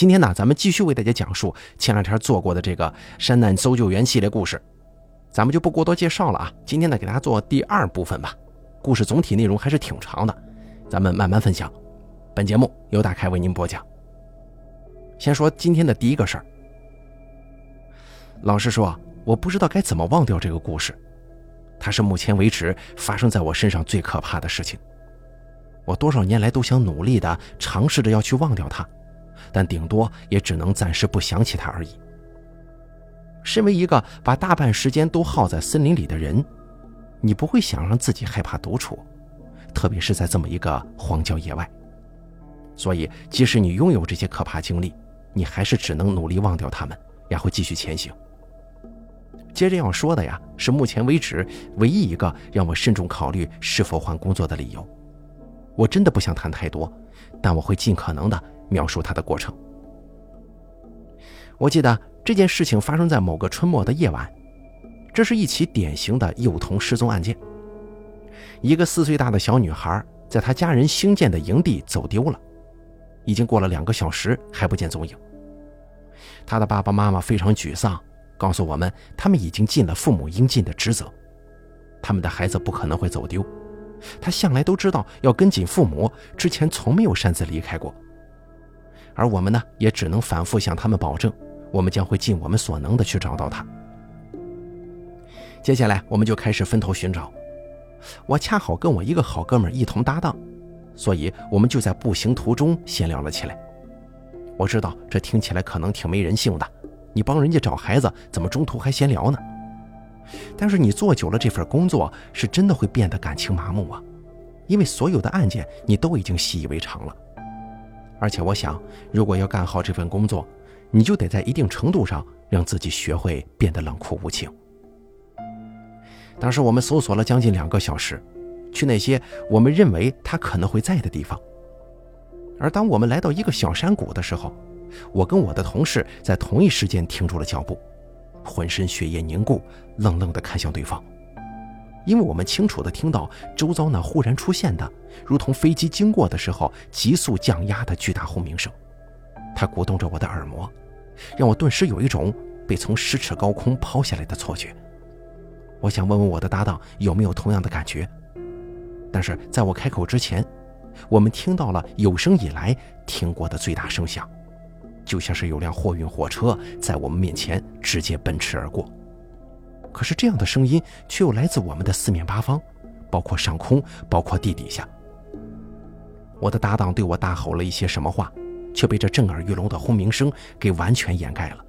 今天呢，咱们继续为大家讲述前两天做过的这个山难搜救员系列故事，咱们就不过多介绍了啊。今天呢，给大家做第二部分吧。故事总体内容还是挺长的，咱们慢慢分享。本节目由大开为您播讲。先说今天的第一个事儿。老实说，我不知道该怎么忘掉这个故事，它是目前为止发生在我身上最可怕的事情。我多少年来都想努力的尝试着要去忘掉它。但顶多也只能暂时不想起他而已。身为一个把大半时间都耗在森林里的人，你不会想让自己害怕独处，特别是在这么一个荒郊野外。所以，即使你拥有这些可怕经历，你还是只能努力忘掉他们，然后继续前行。接着要说的呀，是目前为止唯一一个让我慎重考虑是否换工作的理由。我真的不想谈太多，但我会尽可能的。描述他的过程。我记得这件事情发生在某个春末的夜晚，这是一起典型的幼童失踪案件。一个四岁大的小女孩在她家人兴建的营地走丢了，已经过了两个小时还不见踪影。她的爸爸妈妈非常沮丧，告诉我们他们已经尽了父母应尽的职责，他们的孩子不可能会走丢，他向来都知道要跟紧父母，之前从没有擅自离开过。而我们呢，也只能反复向他们保证，我们将会尽我们所能的去找到他。接下来，我们就开始分头寻找。我恰好跟我一个好哥们一同搭档，所以我们就在步行途中闲聊了起来。我知道这听起来可能挺没人性的，你帮人家找孩子，怎么中途还闲聊呢？但是你做久了这份工作，是真的会变得感情麻木啊，因为所有的案件你都已经习以为常了。而且我想，如果要干好这份工作，你就得在一定程度上让自己学会变得冷酷无情。当时我们搜索了将近两个小时，去那些我们认为他可能会在的地方。而当我们来到一个小山谷的时候，我跟我的同事在同一时间停住了脚步，浑身血液凝固，愣愣地看向对方。因为我们清楚地听到周遭那忽然出现的，如同飞机经过的时候急速降压的巨大轰鸣声，它鼓动着我的耳膜，让我顿时有一种被从十尺高空抛下来的错觉。我想问问我的搭档有没有同样的感觉，但是在我开口之前，我们听到了有生以来听过的最大声响，就像是有辆货运火车在我们面前直接奔驰而过。可是这样的声音却又来自我们的四面八方，包括上空，包括地底下。我的搭档对我大吼了一些什么话，却被这震耳欲聋的轰鸣声给完全掩盖了。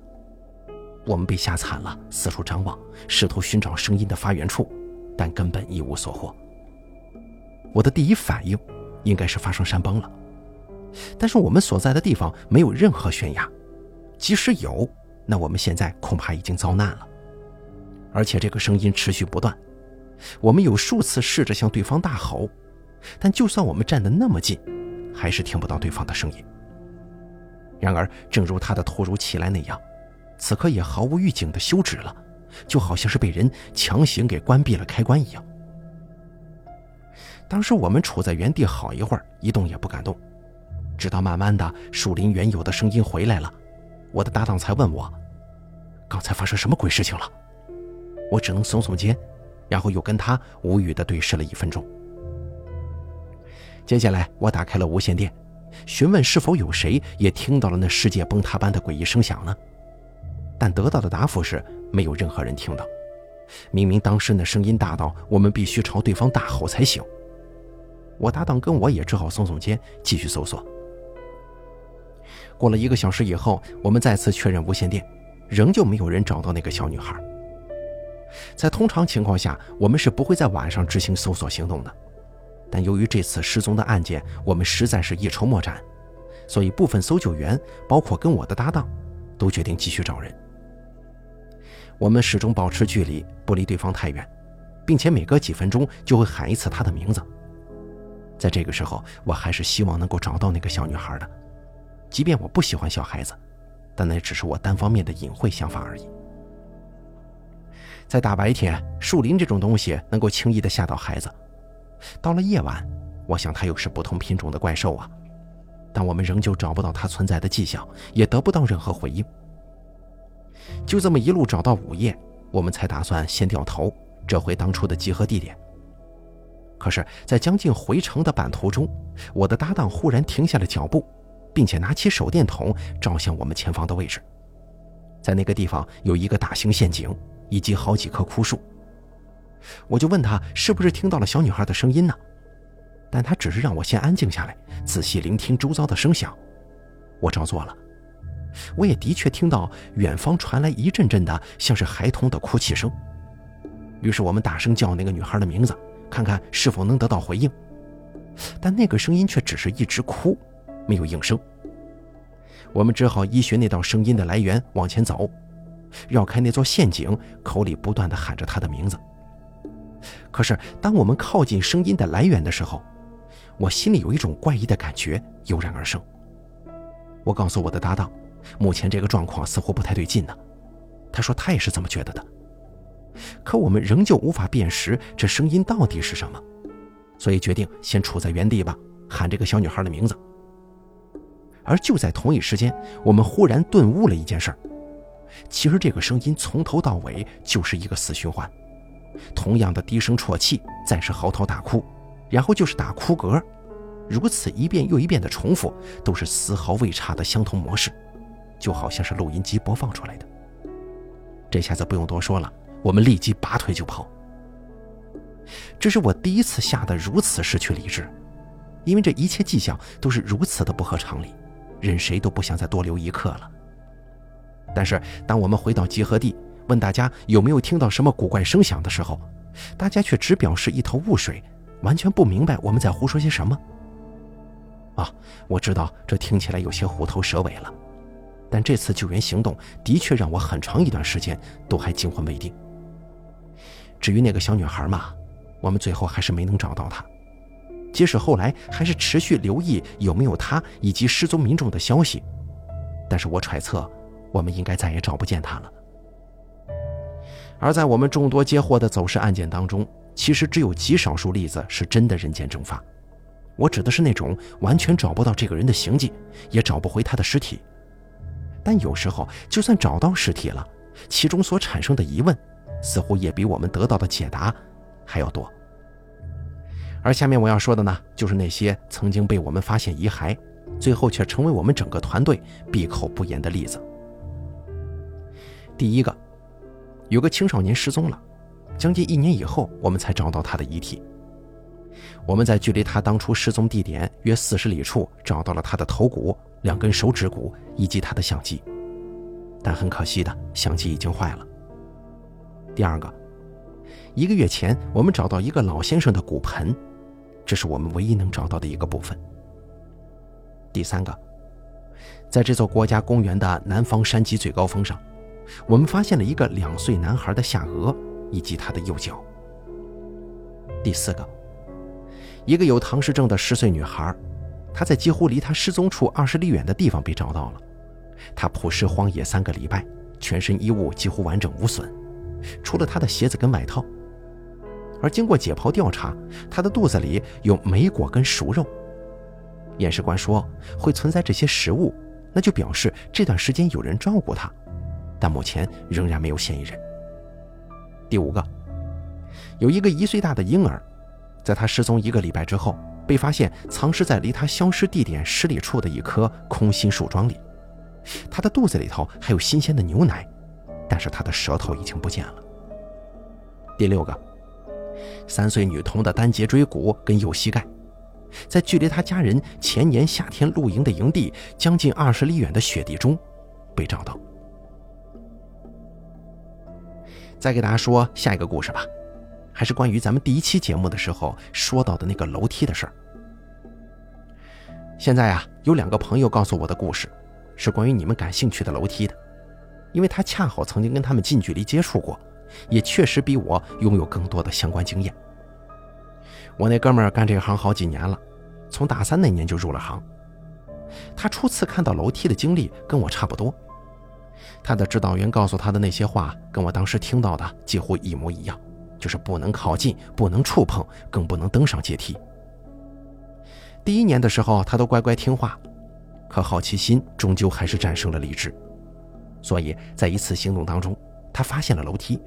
我们被吓惨了，四处张望，试图寻找声音的发源处，但根本一无所获。我的第一反应应该是发生山崩了，但是我们所在的地方没有任何悬崖，即使有，那我们现在恐怕已经遭难了。而且这个声音持续不断，我们有数次试着向对方大吼，但就算我们站得那么近，还是听不到对方的声音。然而，正如他的突如其来那样，此刻也毫无预警的休止了，就好像是被人强行给关闭了开关一样。当时我们处在原地好一会儿，一动也不敢动，直到慢慢的树林原有的声音回来了，我的搭档才问我：“刚才发生什么鬼事情了？”我只能耸耸肩，然后又跟他无语地对视了一分钟。接下来，我打开了无线电，询问是否有谁也听到了那世界崩塌般的诡异声响呢？但得到的答复是没有任何人听到。明明当时那声音大到我们必须朝对方大吼才行。我搭档跟我也只好耸耸肩，继续搜索。过了一个小时以后，我们再次确认无线电，仍旧没有人找到那个小女孩。在通常情况下，我们是不会在晚上执行搜索行动的。但由于这次失踪的案件，我们实在是一筹莫展，所以部分搜救员，包括跟我的搭档，都决定继续找人。我们始终保持距离，不离对方太远，并且每隔几分钟就会喊一次他的名字。在这个时候，我还是希望能够找到那个小女孩的，即便我不喜欢小孩子，但那只是我单方面的隐晦想法而已。在大白天，树林这种东西能够轻易地吓到孩子。到了夜晚，我想它又是不同品种的怪兽啊。但我们仍旧找不到它存在的迹象，也得不到任何回应。就这么一路找到午夜，我们才打算先掉头，折回当初的集合地点。可是，在将近回城的半途中，我的搭档忽然停下了脚步，并且拿起手电筒照向我们前方的位置。在那个地方有一个大型陷阱以及好几棵枯树。我就问他是不是听到了小女孩的声音呢？但他只是让我先安静下来，仔细聆听周遭的声响。我照做了，我也的确听到远方传来一阵阵的像是孩童的哭泣声。于是我们大声叫那个女孩的名字。看看是否能得到回应，但那个声音却只是一直哭，没有应声。我们只好依循那道声音的来源往前走，绕开那座陷阱，口里不断的喊着她的名字。可是当我们靠近声音的来源的时候，我心里有一种怪异的感觉油然而生。我告诉我的搭档，目前这个状况似乎不太对劲呢。他说他也是这么觉得的。可我们仍旧无法辨识这声音到底是什么，所以决定先处在原地吧，喊这个小女孩的名字。而就在同一时间，我们忽然顿悟了一件事儿：其实这个声音从头到尾就是一个死循环，同样的低声啜泣，再是嚎啕大哭，然后就是打哭嗝，如此一遍又一遍的重复，都是丝毫未差的相同模式，就好像是录音机播放出来的。这下子不用多说了。我们立即拔腿就跑。这是我第一次吓得如此失去理智，因为这一切迹象都是如此的不合常理，任谁都不想再多留一刻了。但是，当我们回到集合地，问大家有没有听到什么古怪声响的时候，大家却只表示一头雾水，完全不明白我们在胡说些什么。啊，我知道这听起来有些虎头蛇尾了，但这次救援行动的确让我很长一段时间都还惊魂未定。至于那个小女孩嘛，我们最后还是没能找到她。即使后来还是持续留意有没有她以及失踪民众的消息，但是我揣测，我们应该再也找不见他了。而在我们众多接获的走失案件当中，其实只有极少数例子是真的人间蒸发。我指的是那种完全找不到这个人的行迹，也找不回他的尸体。但有时候，就算找到尸体了，其中所产生的疑问。似乎也比我们得到的解答还要多。而下面我要说的呢，就是那些曾经被我们发现遗骸，最后却成为我们整个团队闭口不言的例子。第一个，有个青少年失踪了，将近一年以后，我们才找到他的遗体。我们在距离他当初失踪地点约四十里处找到了他的头骨、两根手指骨以及他的相机，但很可惜的，相机已经坏了。第二个，一个月前，我们找到一个老先生的骨盆，这是我们唯一能找到的一个部分。第三个，在这座国家公园的南方山脊最高峰上，我们发现了一个两岁男孩的下颚以及他的右脚。第四个，一个有唐氏症的十岁女孩，她在几乎离她失踪处二十里远的地方被找到了，她曝尸荒野三个礼拜，全身衣物几乎完整无损。除了他的鞋子跟外套，而经过解剖调查，他的肚子里有莓果跟熟肉。验尸官说会存在这些食物，那就表示这段时间有人照顾他，但目前仍然没有嫌疑人。第五个，有一个一岁大的婴儿，在他失踪一个礼拜之后，被发现藏尸在离他消失地点十里处的一棵空心树桩里，他的肚子里头还有新鲜的牛奶。但是他的舌头已经不见了。第六个，三岁女童的单节椎骨跟右膝盖，在距离他家人前年夏天露营的营地将近二十里远的雪地中被找到。再给大家说下一个故事吧，还是关于咱们第一期节目的时候说到的那个楼梯的事儿。现在啊，有两个朋友告诉我的故事，是关于你们感兴趣的楼梯的。因为他恰好曾经跟他们近距离接触过，也确实比我拥有更多的相关经验。我那哥们儿干这行好几年了，从大三那年就入了行。他初次看到楼梯的经历跟我差不多，他的指导员告诉他的那些话，跟我当时听到的几乎一模一样，就是不能靠近，不能触碰，更不能登上阶梯。第一年的时候，他都乖乖听话，可好奇心终究还是战胜了理智，所以在一次行动当中，他发现了楼梯。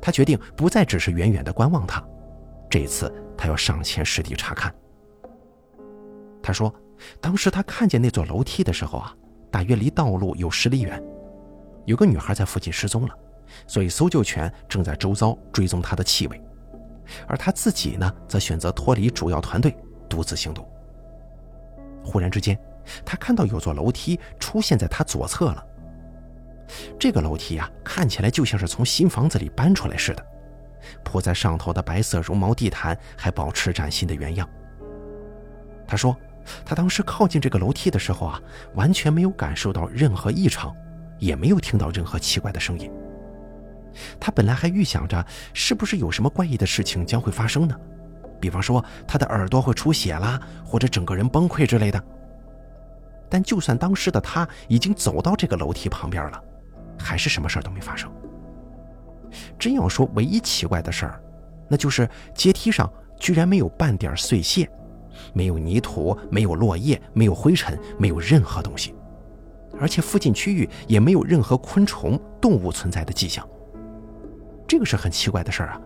他决定不再只是远远的观望它，这一次他要上前实地查看。他说，当时他看见那座楼梯的时候啊，大约离道路有十里远，有个女孩在附近失踪了，所以搜救犬正在周遭追踪她的气味，而他自己呢，则选择脱离主要团队，独自行动。忽然之间，他看到有座楼梯出现在他左侧了。这个楼梯呀，看起来就像是从新房子里搬出来似的，铺在上头的白色绒毛地毯还保持崭新的原样。他说，他当时靠近这个楼梯的时候啊，完全没有感受到任何异常，也没有听到任何奇怪的声音。他本来还预想着是不是有什么怪异的事情将会发生呢，比方说他的耳朵会出血啦，或者整个人崩溃之类的。但就算当时的他已经走到这个楼梯旁边了。还是什么事儿都没发生。真要说唯一奇怪的事儿，那就是阶梯上居然没有半点碎屑，没有泥土，没有落叶，没有灰尘，没有任何东西，而且附近区域也没有任何昆虫、动物存在的迹象。这个是很奇怪的事儿啊，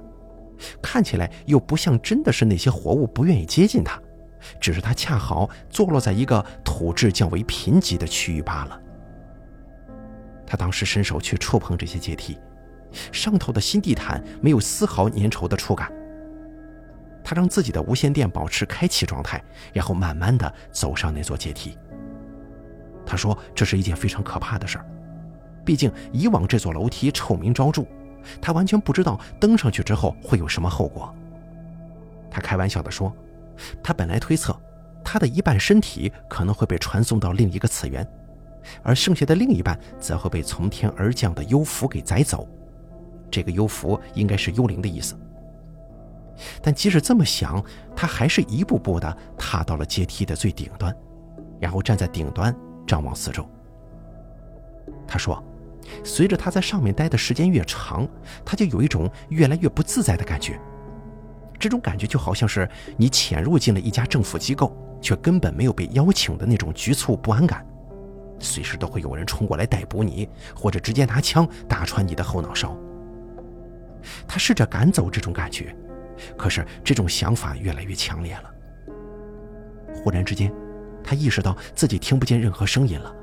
看起来又不像真的是那些活物不愿意接近它，只是它恰好坐落在一个土质较为贫瘠的区域罢了。他当时伸手去触碰这些阶梯，上头的新地毯没有丝毫粘稠的触感。他让自己的无线电保持开启状态，然后慢慢的走上那座阶梯。他说：“这是一件非常可怕的事儿，毕竟以往这座楼梯臭名昭著，他完全不知道登上去之后会有什么后果。”他开玩笑的说：“他本来推测，他的一半身体可能会被传送到另一个次元。”而剩下的另一半则会被从天而降的幽符给载走，这个幽符应该是幽灵的意思。但即使这么想，他还是一步步地踏到了阶梯的最顶端，然后站在顶端张望四周。他说：“随着他在上面待的时间越长，他就有一种越来越不自在的感觉。这种感觉就好像是你潜入进了一家政府机构，却根本没有被邀请的那种局促不安感。”随时都会有人冲过来逮捕你，或者直接拿枪打穿你的后脑勺。他试着赶走这种感觉，可是这种想法越来越强烈了。忽然之间，他意识到自己听不见任何声音了，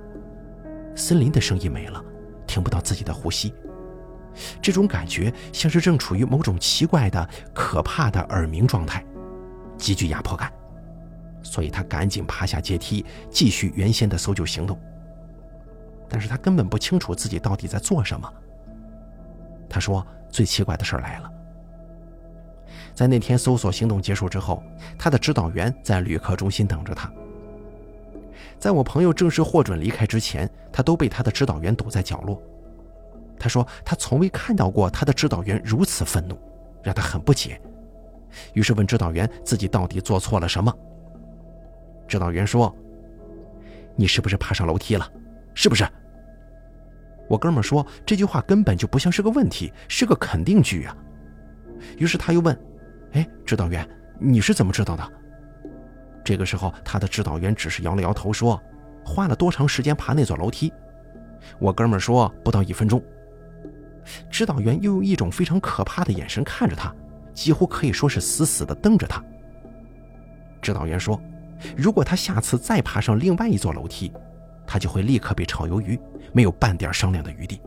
森林的声音没了，听不到自己的呼吸。这种感觉像是正处于某种奇怪的、可怕的耳鸣状态，极具压迫感。所以他赶紧爬下阶梯，继续原先的搜救行动。但是他根本不清楚自己到底在做什么。他说：“最奇怪的事来了，在那天搜索行动结束之后，他的指导员在旅客中心等着他。在我朋友正式获准离开之前，他都被他的指导员堵在角落。他说他从未看到过他的指导员如此愤怒，让他很不解。于是问指导员自己到底做错了什么。指导员说：‘你是不是爬上楼梯了？是不是？’”我哥们说这句话根本就不像是个问题，是个肯定句啊。于是他又问：“哎，指导员，你是怎么知道的？”这个时候，他的指导员只是摇了摇头说：“花了多长时间爬那座楼梯？”我哥们说：“不到一分钟。”指导员又用一种非常可怕的眼神看着他，几乎可以说是死死地瞪着他。指导员说：“如果他下次再爬上另外一座楼梯，他就会立刻被炒鱿鱼。”没有半点商量的余地。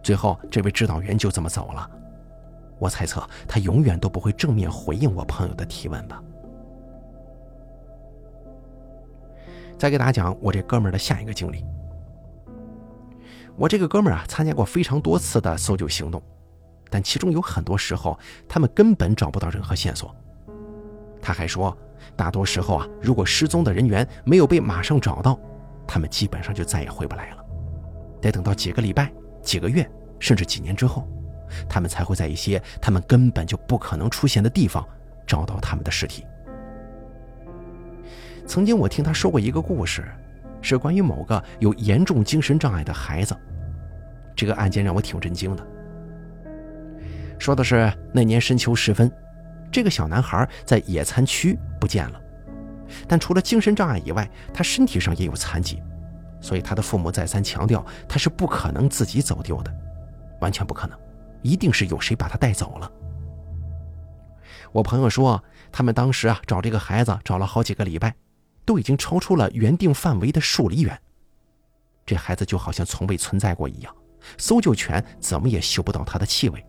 最后，这位指导员就这么走了。我猜测，他永远都不会正面回应我朋友的提问吧。再给大家讲我这哥们儿的下一个经历。我这个哥们儿啊，参加过非常多次的搜救行动，但其中有很多时候，他们根本找不到任何线索。他还说，大多时候啊，如果失踪的人员没有被马上找到，他们基本上就再也回不来了，得等到几个礼拜、几个月，甚至几年之后，他们才会在一些他们根本就不可能出现的地方找到他们的尸体。曾经我听他说过一个故事，是关于某个有严重精神障碍的孩子。这个案件让我挺震惊的。说的是那年深秋时分，这个小男孩在野餐区不见了。但除了精神障碍以外，他身体上也有残疾，所以他的父母再三强调，他是不可能自己走丢的，完全不可能，一定是有谁把他带走了。我朋友说，他们当时啊找这个孩子找了好几个礼拜，都已经超出了原定范围的数里远。这孩子就好像从未存在过一样，搜救犬怎么也嗅不到他的气味，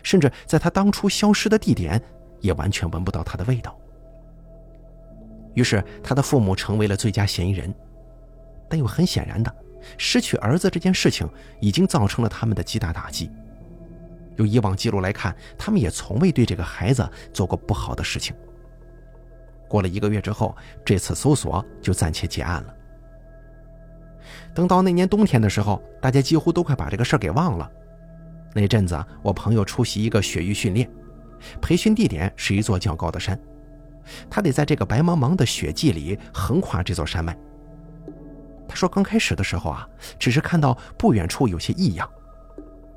甚至在他当初消失的地点，也完全闻不到他的味道。于是，他的父母成为了最佳嫌疑人，但又很显然的，失去儿子这件事情已经造成了他们的极大打击。由以往记录来看，他们也从未对这个孩子做过不好的事情。过了一个月之后，这次搜索就暂且结案了。等到那年冬天的时候，大家几乎都快把这个事儿给忘了。那阵子，我朋友出席一个雪域训练，培训地点是一座较高的山。他得在这个白茫茫的雪季里横跨这座山脉。他说，刚开始的时候啊，只是看到不远处有些异样，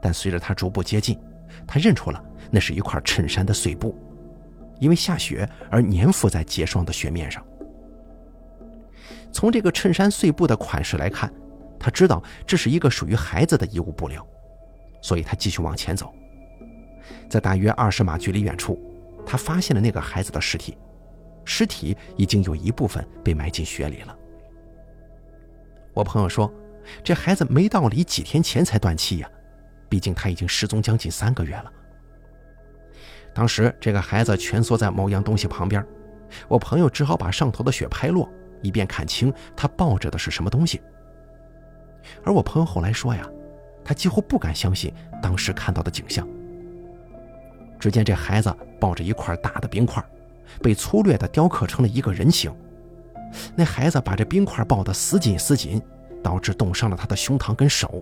但随着他逐步接近，他认出了那是一块衬衫的碎布，因为下雪而粘附在结霜的雪面上。从这个衬衫碎布的款式来看，他知道这是一个属于孩子的衣物布料，所以他继续往前走，在大约二十码距离远处，他发现了那个孩子的尸体。尸体已经有一部分被埋进雪里了。我朋友说，这孩子没道理几天前才断气呀，毕竟他已经失踪将近三个月了。当时这个孩子蜷缩在某样东西旁边，我朋友只好把上头的雪拍落，以便看清他抱着的是什么东西。而我朋友后来说呀，他几乎不敢相信当时看到的景象。只见这孩子抱着一块大的冰块。被粗略地雕刻成了一个人形，那孩子把这冰块抱得死紧死紧，导致冻伤了他的胸膛跟手。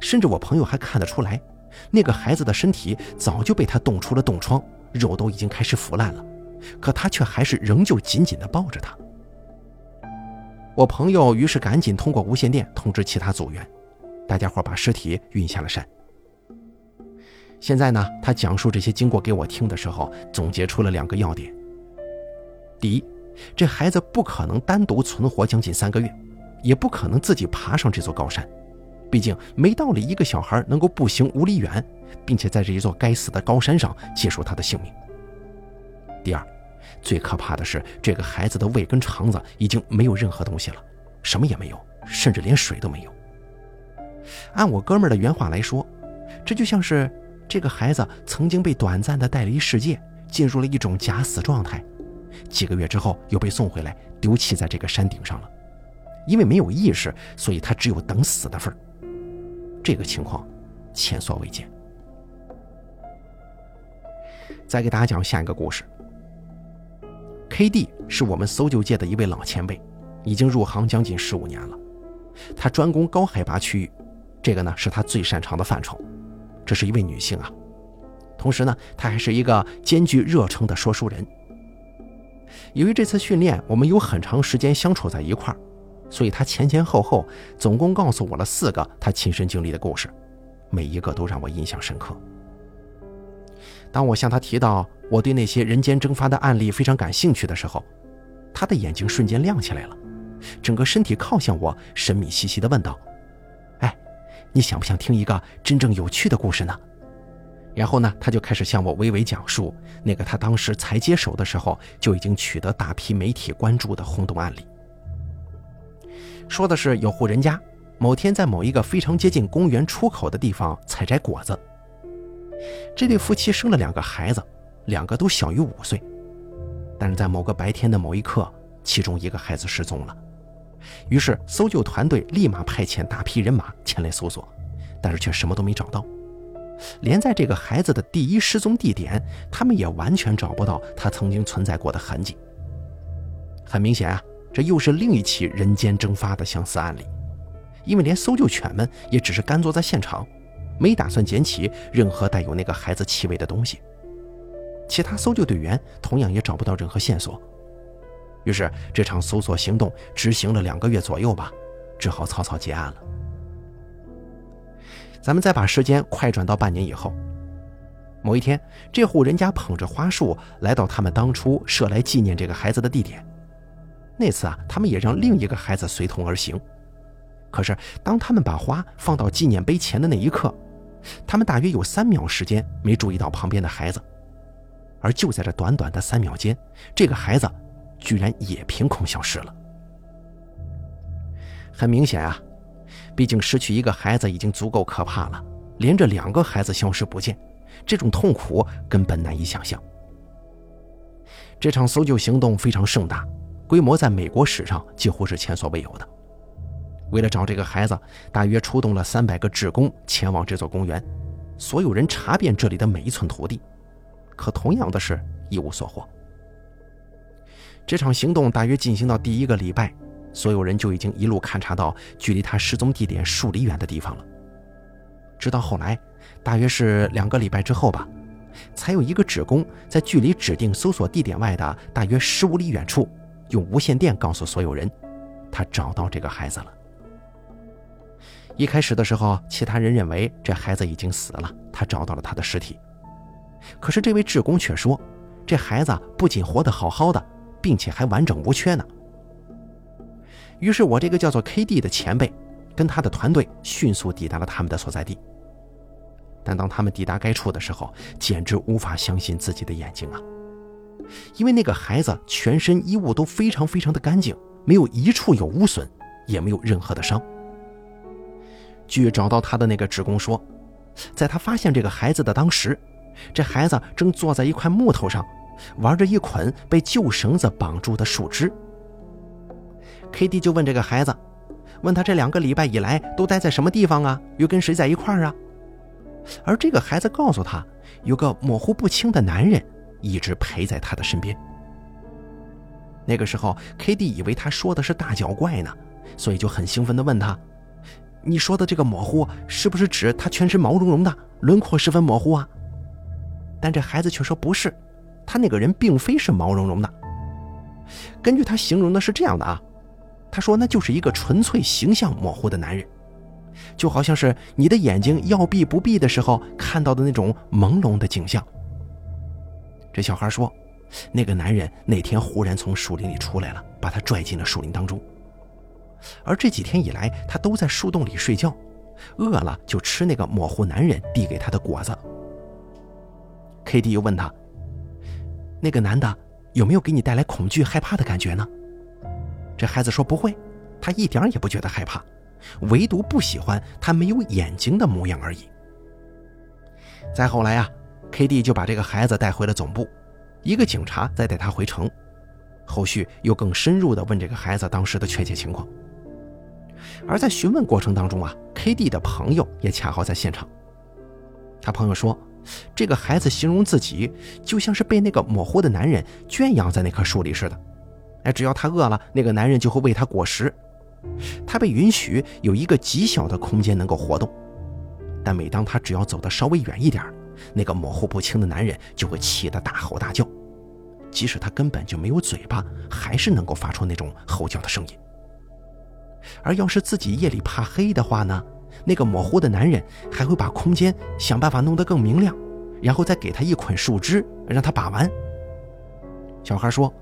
甚至我朋友还看得出来，那个孩子的身体早就被他冻出了冻疮，肉都已经开始腐烂了，可他却还是仍旧紧紧地抱着他。我朋友于是赶紧通过无线电通知其他组员，大家伙把尸体运下了山。现在呢，他讲述这些经过给我听的时候，总结出了两个要点。第一，这孩子不可能单独存活将近三个月，也不可能自己爬上这座高山，毕竟没道理一个小孩能够步行五里远，并且在这一座该死的高山上结束他的性命。第二，最可怕的是，这个孩子的胃跟肠子已经没有任何东西了，什么也没有，甚至连水都没有。按我哥们的原话来说，这就像是……这个孩子曾经被短暂的带离世界，进入了一种假死状态，几个月之后又被送回来，丢弃在这个山顶上了。因为没有意识，所以他只有等死的份儿。这个情况前所未见。再给大家讲下一个故事。K.D 是我们搜救界的一位老前辈，已经入行将近十五年了。他专攻高海拔区域，这个呢是他最擅长的范畴。这是一位女性啊，同时呢，她还是一个兼具热诚的说书人。由于这次训练我们有很长时间相处在一块儿，所以他前前后后总共告诉我了四个他亲身经历的故事，每一个都让我印象深刻。当我向他提到我对那些人间蒸发的案例非常感兴趣的时候，他的眼睛瞬间亮起来了，整个身体靠向我，神秘兮兮地问道。哎你想不想听一个真正有趣的故事呢？然后呢，他就开始向我娓娓讲述那个他当时才接手的时候就已经取得大批媒体关注的轰动案例。说的是有户人家某天在某一个非常接近公园出口的地方采摘果子，这对夫妻生了两个孩子，两个都小于五岁，但是在某个白天的某一刻，其中一个孩子失踪了。于是，搜救团队立马派遣大批人马前来搜索，但是却什么都没找到。连在这个孩子的第一失踪地点，他们也完全找不到他曾经存在过的痕迹。很明显啊，这又是另一起人间蒸发的相似案例。因为连搜救犬们也只是干坐在现场，没打算捡起任何带有那个孩子气味的东西。其他搜救队员同样也找不到任何线索。于是，这场搜索行动执行了两个月左右吧，只好草草结案了。咱们再把时间快转到半年以后，某一天，这户人家捧着花束来到他们当初设来纪念这个孩子的地点，那次啊，他们也让另一个孩子随同而行。可是，当他们把花放到纪念碑前的那一刻，他们大约有三秒时间没注意到旁边的孩子。而就在这短短的三秒间，这个孩子居然也凭空消失了。很明显啊，毕竟失去一个孩子已经足够可怕了，连着两个孩子消失不见，这种痛苦根本难以想象。这场搜救行动非常盛大，规模在美国史上几乎是前所未有的。为了找这个孩子，大约出动了三百个职工前往这座公园，所有人查遍这里的每一寸土地，可同样的是一无所获。这场行动大约进行到第一个礼拜，所有人就已经一路勘察到距离他失踪地点数里远的地方了。直到后来，大约是两个礼拜之后吧。才有一个职工在距离指定搜索地点外的大约十五里远处，用无线电告诉所有人，他找到这个孩子了。一开始的时候，其他人认为这孩子已经死了，他找到了他的尸体。可是这位志工却说，这孩子不仅活得好好的，并且还完整无缺呢。于是我这个叫做 K.D 的前辈，跟他的团队迅速抵达了他们的所在地。但当他们抵达该处的时候，简直无法相信自己的眼睛啊！因为那个孩子全身衣物都非常非常的干净，没有一处有污损，也没有任何的伤。据找到他的那个职工说，在他发现这个孩子的当时，这孩子正坐在一块木头上，玩着一捆被旧绳子绑住的树枝。K.D 就问这个孩子，问他这两个礼拜以来都待在什么地方啊？又跟谁在一块啊？而这个孩子告诉他，有个模糊不清的男人一直陪在他的身边。那个时候，K.D 以为他说的是大脚怪呢，所以就很兴奋地问他：“你说的这个模糊，是不是指他全身毛茸茸的，轮廓十分模糊啊？”但这孩子却说不是，他那个人并非是毛茸茸的。根据他形容的是这样的啊，他说那就是一个纯粹形象模糊的男人。就好像是你的眼睛要闭不闭的时候看到的那种朦胧的景象。这小孩说，那个男人那天忽然从树林里出来了，把他拽进了树林当中。而这几天以来，他都在树洞里睡觉，饿了就吃那个模糊男人递给他的果子。K.D. 又问他：“那个男的有没有给你带来恐惧、害怕的感觉呢？”这孩子说：“不会，他一点也不觉得害怕。”唯独不喜欢他没有眼睛的模样而已。再后来啊，K.D 就把这个孩子带回了总部，一个警察再带他回城，后续又更深入的问这个孩子当时的确切情况。而在询问过程当中啊，K.D 的朋友也恰好在现场。他朋友说，这个孩子形容自己就像是被那个模糊的男人圈养在那棵树里似的，哎，只要他饿了，那个男人就会喂他果实。他被允许有一个极小的空间能够活动，但每当他只要走得稍微远一点，那个模糊不清的男人就会气得大吼大叫，即使他根本就没有嘴巴，还是能够发出那种吼叫的声音。而要是自己夜里怕黑的话呢，那个模糊的男人还会把空间想办法弄得更明亮，然后再给他一捆树枝让他把玩。小孩说：“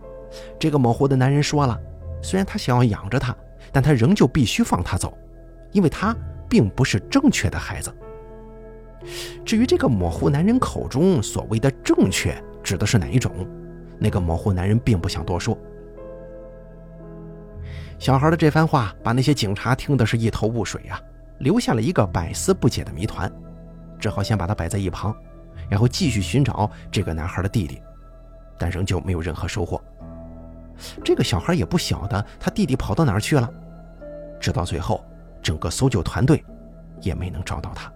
这个模糊的男人说了，虽然他想要养着他。”但他仍旧必须放他走，因为他并不是正确的孩子。至于这个模糊男人口中所谓的正确指的是哪一种，那个模糊男人并不想多说。小孩的这番话把那些警察听的是一头雾水啊，留下了一个百思不解的谜团，只好先把他摆在一旁，然后继续寻找这个男孩的弟弟，但仍旧没有任何收获。这个小孩也不晓得他弟弟跑到哪儿去了。直到最后，整个搜救团队也没能找到他。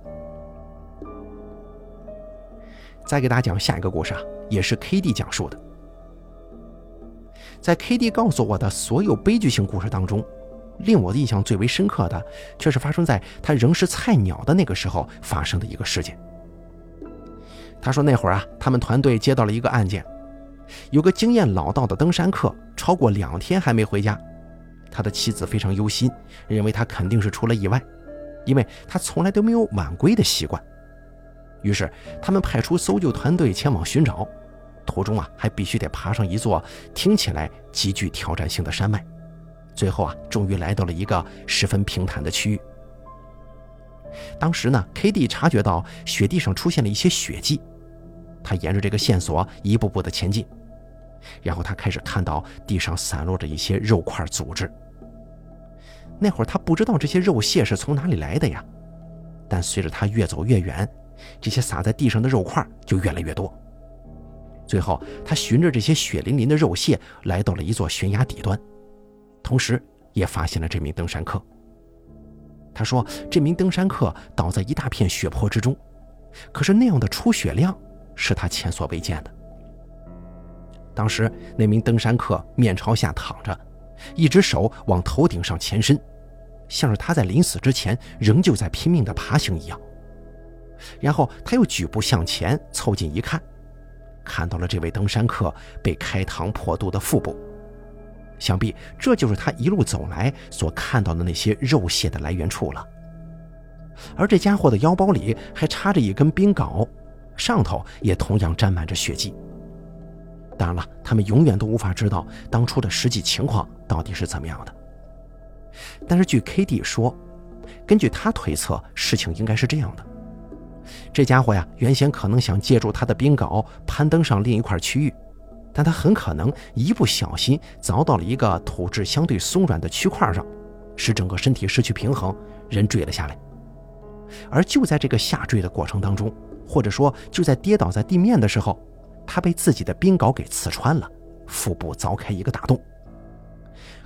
再给大家讲下一个故事啊，也是 K.D 讲述的。在 K.D 告诉我的所有悲剧性故事当中，令我印象最为深刻的，却是发生在他仍是菜鸟的那个时候发生的一个事件。他说那会儿啊，他们团队接到了一个案件，有个经验老道的登山客，超过两天还没回家。他的妻子非常忧心，认为他肯定是出了意外，因为他从来都没有晚归的习惯。于是，他们派出搜救团队前往寻找，途中啊还必须得爬上一座听起来极具挑战性的山脉，最后啊终于来到了一个十分平坦的区域。当时呢，K.D. 察觉到雪地上出现了一些血迹，他沿着这个线索一步步的前进，然后他开始看到地上散落着一些肉块组织。那会儿他不知道这些肉屑是从哪里来的呀，但随着他越走越远，这些撒在地上的肉块就越来越多。最后，他循着这些血淋淋的肉屑来到了一座悬崖底端，同时也发现了这名登山客。他说：“这名登山客倒在一大片血泊之中，可是那样的出血量是他前所未见的。当时那名登山客面朝下躺着，一只手往头顶上前伸，像是他在临死之前仍旧在拼命地爬行一样。然后他又举步向前，凑近一看，看到了这位登山客被开膛破肚的腹部。”想必这就是他一路走来所看到的那些肉屑的来源处了。而这家伙的腰包里还插着一根冰镐，上头也同样沾满着血迹。当然了，他们永远都无法知道当初的实际情况到底是怎么样的。但是据 K.D 说，根据他推测，事情应该是这样的：这家伙呀，原先可能想借助他的冰镐攀登上另一块区域。但他很可能一不小心凿到了一个土质相对松软的区块上，使整个身体失去平衡，人坠了下来。而就在这个下坠的过程当中，或者说就在跌倒在地面的时候，他被自己的冰镐给刺穿了，腹部凿开一个大洞。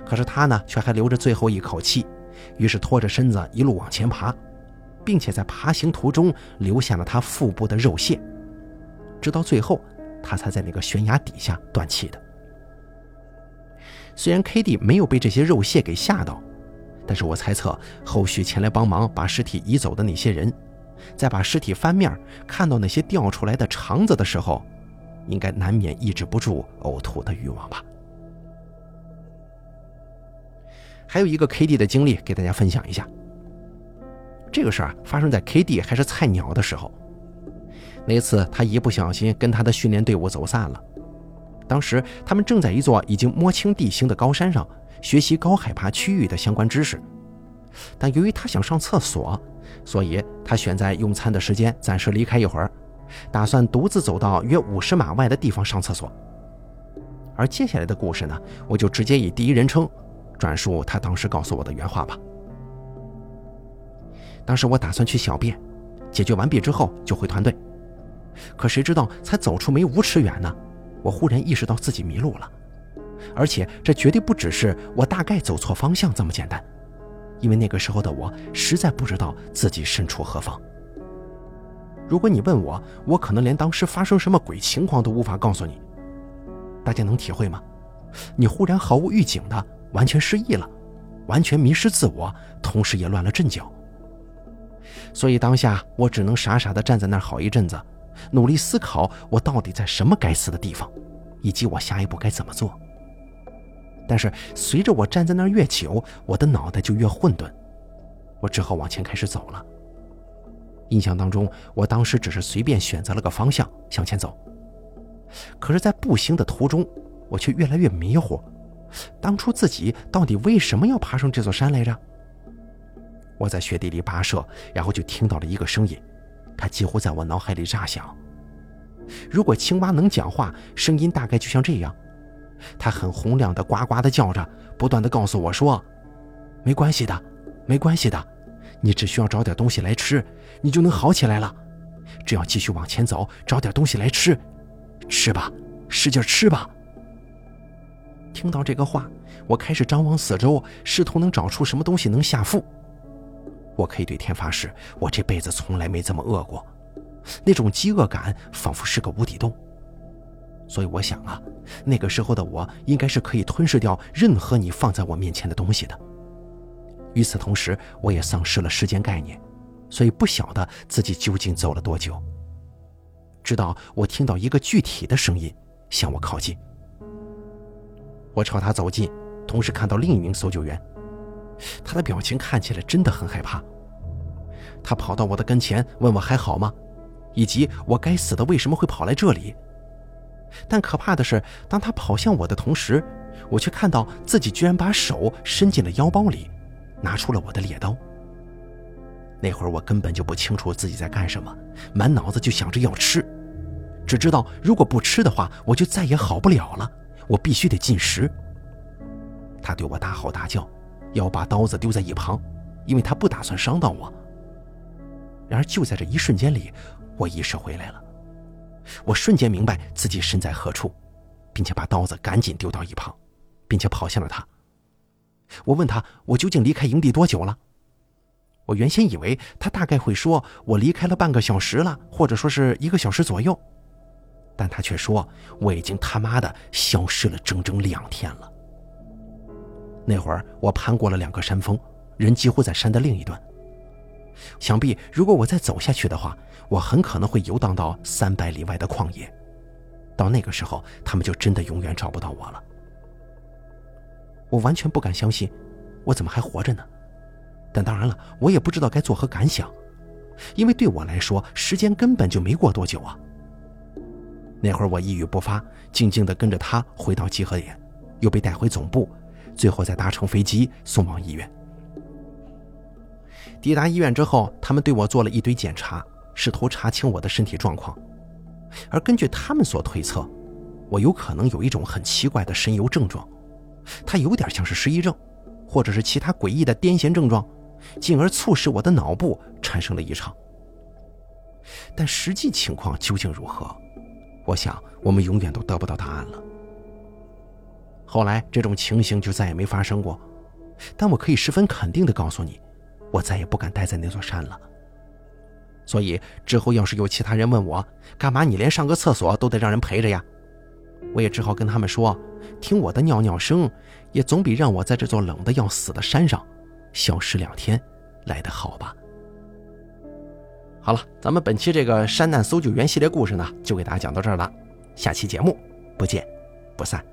可是他呢，却还留着最后一口气，于是拖着身子一路往前爬，并且在爬行途中留下了他腹部的肉屑，直到最后。他才在那个悬崖底下断气的。虽然 K.D 没有被这些肉屑给吓到，但是我猜测后续前来帮忙把尸体移走的那些人，在把尸体翻面看到那些掉出来的肠子的时候，应该难免抑制不住呕吐的欲望吧。还有一个 K.D 的经历给大家分享一下。这个事儿发生在 K.D 还是菜鸟的时候。那次，他一不小心跟他的训练队伍走散了。当时，他们正在一座已经摸清地形的高山上学习高海拔区域的相关知识。但由于他想上厕所，所以他选在用餐的时间暂时离开一会儿，打算独自走到约五十码外的地方上厕所。而接下来的故事呢，我就直接以第一人称转述他当时告诉我的原话吧。当时我打算去小便，解决完毕之后就回团队。可谁知道，才走出没五尺远呢，我忽然意识到自己迷路了，而且这绝对不只是我大概走错方向这么简单，因为那个时候的我实在不知道自己身处何方。如果你问我，我可能连当时发生什么鬼情况都无法告诉你。大家能体会吗？你忽然毫无预警的完全失忆了，完全迷失自我，同时也乱了阵脚。所以当下我只能傻傻的站在那儿好一阵子。努力思考，我到底在什么该死的地方，以及我下一步该怎么做。但是随着我站在那儿越久，我的脑袋就越混沌，我只好往前开始走了。印象当中，我当时只是随便选择了个方向向前走，可是，在步行的途中，我却越来越迷糊。当初自己到底为什么要爬上这座山来着？我在雪地里跋涉，然后就听到了一个声音。它几乎在我脑海里炸响。如果青蛙能讲话，声音大概就像这样。它很洪亮的呱呱的叫着，不断的告诉我说：“没关系的，没关系的，你只需要找点东西来吃，你就能好起来了。只要继续往前走，找点东西来吃，吃吧，使劲吃吧。”听到这个话，我开始张望四周，试图能找出什么东西能下腹。我可以对天发誓，我这辈子从来没这么饿过，那种饥饿感仿佛是个无底洞。所以我想啊，那个时候的我应该是可以吞噬掉任何你放在我面前的东西的。与此同时，我也丧失了时间概念，所以不晓得自己究竟走了多久。直到我听到一个具体的声音向我靠近，我朝他走近，同时看到另一名搜救员。他的表情看起来真的很害怕。他跑到我的跟前，问我还好吗，以及我该死的为什么会跑来这里。但可怕的是，当他跑向我的同时，我却看到自己居然把手伸进了腰包里，拿出了我的猎刀。那会儿我根本就不清楚自己在干什么，满脑子就想着要吃，只知道如果不吃的话，我就再也好不了了，我必须得进食。他对我大吼大叫，要把刀子丢在一旁，因为他不打算伤到我。然而就在这一瞬间里，我意识回来了，我瞬间明白自己身在何处，并且把刀子赶紧丢到一旁，并且跑向了他。我问他：“我究竟离开营地多久了？”我原先以为他大概会说我离开了半个小时了，或者说是一个小时左右，但他却说我已经他妈的消失了整整两天了。那会儿我攀过了两个山峰，人几乎在山的另一端。想必如果我再走下去的话，我很可能会游荡到三百里外的旷野，到那个时候，他们就真的永远找不到我了。我完全不敢相信，我怎么还活着呢？但当然了，我也不知道该作何感想，因为对我来说，时间根本就没过多久啊。那会儿我一语不发，静静地跟着他回到集合点，又被带回总部，最后再搭乘飞机送往医院。抵达医院之后，他们对我做了一堆检查，试图查清我的身体状况。而根据他们所推测，我有可能有一种很奇怪的神游症状，它有点像是失忆症，或者是其他诡异的癫痫症状。进而促使我的脑部产生了异常，但实际情况究竟如何？我想我们永远都得不到答案了。后来这种情形就再也没发生过，但我可以十分肯定的告诉你，我再也不敢待在那座山了。所以之后要是有其他人问我，干嘛你连上个厕所都得让人陪着呀？我也只好跟他们说，听我的尿尿声，也总比让我在这座冷的要死的山上。消失两天，来得好吧？好了，咱们本期这个山难搜救员系列故事呢，就给大家讲到这儿了。下期节目不见不散。